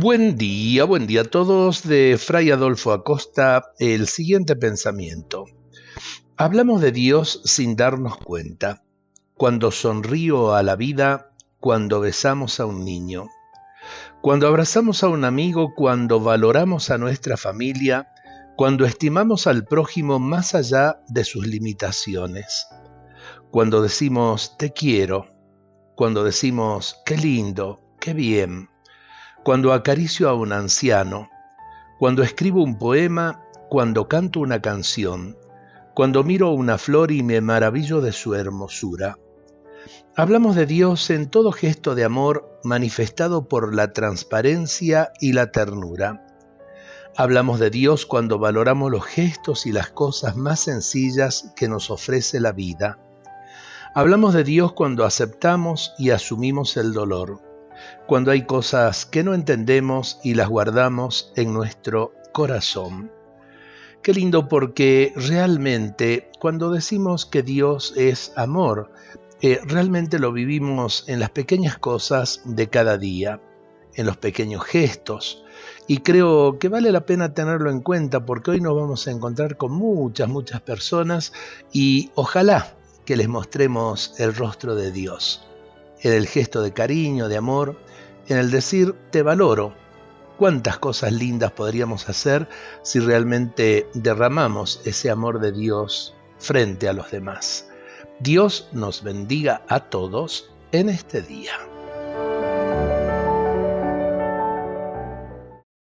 Buen día, buen día a todos. De Fray Adolfo Acosta, el siguiente pensamiento. Hablamos de Dios sin darnos cuenta. Cuando sonrío a la vida, cuando besamos a un niño, cuando abrazamos a un amigo, cuando valoramos a nuestra familia, cuando estimamos al prójimo más allá de sus limitaciones, cuando decimos te quiero, cuando decimos qué lindo, qué bien, cuando acaricio a un anciano, cuando escribo un poema, cuando canto una canción, cuando miro una flor y me maravillo de su hermosura. Hablamos de Dios en todo gesto de amor manifestado por la transparencia y la ternura. Hablamos de Dios cuando valoramos los gestos y las cosas más sencillas que nos ofrece la vida. Hablamos de Dios cuando aceptamos y asumimos el dolor cuando hay cosas que no entendemos y las guardamos en nuestro corazón. Qué lindo porque realmente cuando decimos que Dios es amor, eh, realmente lo vivimos en las pequeñas cosas de cada día, en los pequeños gestos. Y creo que vale la pena tenerlo en cuenta porque hoy nos vamos a encontrar con muchas, muchas personas y ojalá que les mostremos el rostro de Dios en el gesto de cariño, de amor, en el decir te valoro. ¿Cuántas cosas lindas podríamos hacer si realmente derramamos ese amor de Dios frente a los demás? Dios nos bendiga a todos en este día.